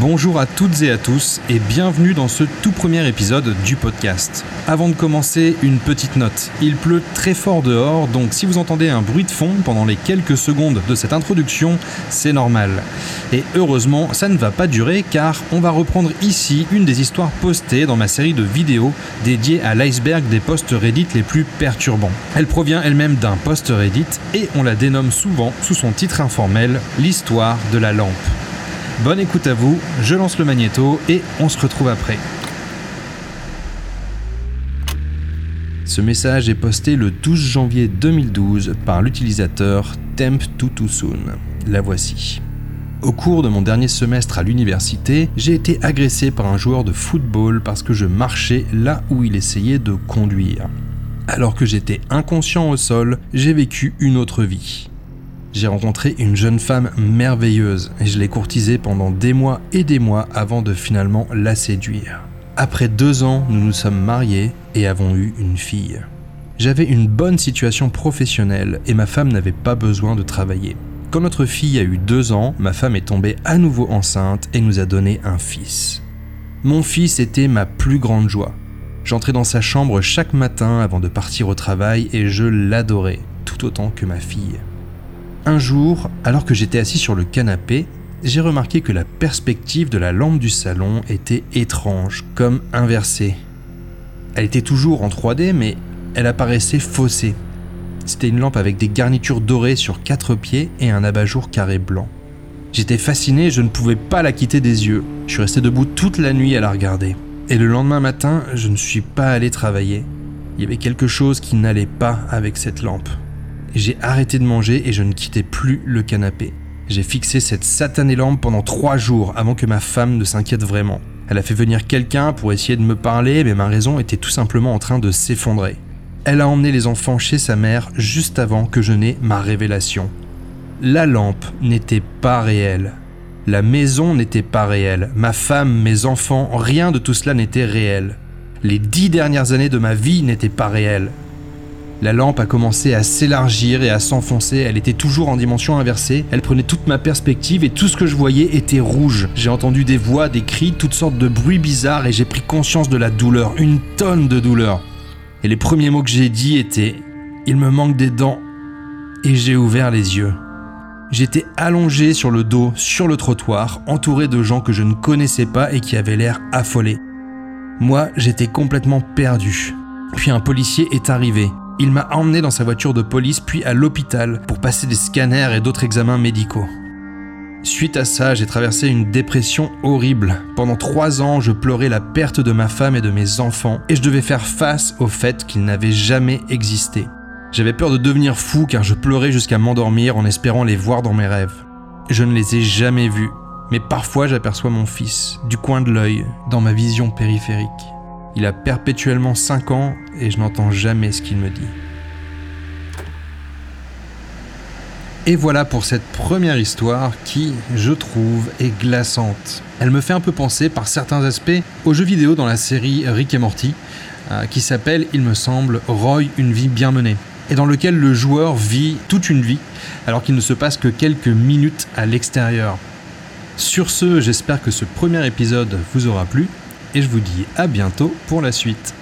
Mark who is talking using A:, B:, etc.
A: Bonjour à toutes et à tous et bienvenue dans ce tout premier épisode du podcast. Avant de commencer, une petite note. Il pleut très fort dehors, donc si vous entendez un bruit de fond pendant les quelques secondes de cette introduction, c'est normal. Et heureusement, ça ne va pas durer car on va reprendre ici une des histoires postées dans ma série de vidéos dédiée à l'iceberg des posts Reddit les plus perturbants. Elle provient elle-même d'un post Reddit et on la dénomme souvent sous son titre informel L'histoire de la lampe. Bonne écoute à vous, je lance le magnéto et on se retrouve après. Ce message est posté le 12 janvier 2012 par l'utilisateur Temp La voici. Au cours de mon dernier semestre à l'université, j'ai été agressé par un joueur de football parce que je marchais là où il essayait de conduire. Alors que j'étais inconscient au sol, j'ai vécu une autre vie j'ai rencontré une jeune femme merveilleuse et je l'ai courtisée pendant des mois et des mois avant de finalement la séduire. Après deux ans, nous nous sommes mariés et avons eu une fille. J'avais une bonne situation professionnelle et ma femme n'avait pas besoin de travailler. Quand notre fille a eu deux ans, ma femme est tombée à nouveau enceinte et nous a donné un fils. Mon fils était ma plus grande joie. J'entrais dans sa chambre chaque matin avant de partir au travail et je l'adorais, tout autant que ma fille. Un jour, alors que j'étais assis sur le canapé, j'ai remarqué que la perspective de la lampe du salon était étrange, comme inversée. Elle était toujours en 3D, mais elle apparaissait faussée. C'était une lampe avec des garnitures dorées sur quatre pieds et un abat-jour carré blanc. J'étais fasciné, je ne pouvais pas la quitter des yeux. Je suis resté debout toute la nuit à la regarder. Et le lendemain matin, je ne suis pas allé travailler. Il y avait quelque chose qui n'allait pas avec cette lampe. J'ai arrêté de manger et je ne quittais plus le canapé. J'ai fixé cette satanée lampe pendant trois jours avant que ma femme ne s'inquiète vraiment. Elle a fait venir quelqu'un pour essayer de me parler, mais ma raison était tout simplement en train de s'effondrer. Elle a emmené les enfants chez sa mère juste avant que je n'ai ma révélation. La lampe n'était pas réelle. La maison n'était pas réelle. Ma femme, mes enfants, rien de tout cela n'était réel. Les dix dernières années de ma vie n'étaient pas réelles. La lampe a commencé à s'élargir et à s'enfoncer, elle était toujours en dimension inversée, elle prenait toute ma perspective et tout ce que je voyais était rouge. J'ai entendu des voix, des cris, toutes sortes de bruits bizarres et j'ai pris conscience de la douleur, une tonne de douleur. Et les premiers mots que j'ai dit étaient ⁇ Il me manque des dents ⁇ et j'ai ouvert les yeux. J'étais allongé sur le dos, sur le trottoir, entouré de gens que je ne connaissais pas et qui avaient l'air affolés. Moi, j'étais complètement perdu. Puis un policier est arrivé. Il m'a emmené dans sa voiture de police puis à l'hôpital pour passer des scanners et d'autres examens médicaux. Suite à ça, j'ai traversé une dépression horrible. Pendant trois ans, je pleurais la perte de ma femme et de mes enfants, et je devais faire face au fait qu'ils n'avaient jamais existé. J'avais peur de devenir fou car je pleurais jusqu'à m'endormir en espérant les voir dans mes rêves. Je ne les ai jamais vus, mais parfois j'aperçois mon fils, du coin de l'œil, dans ma vision périphérique. Il a perpétuellement 5 ans et je n'entends jamais ce qu'il me dit. Et voilà pour cette première histoire qui, je trouve, est glaçante. Elle me fait un peu penser par certains aspects au jeu vidéo dans la série Rick et Morty, euh, qui s'appelle, il me semble, Roy, une vie bien menée, et dans lequel le joueur vit toute une vie alors qu'il ne se passe que quelques minutes à l'extérieur. Sur ce, j'espère que ce premier épisode vous aura plu et je vous dis à bientôt pour la suite.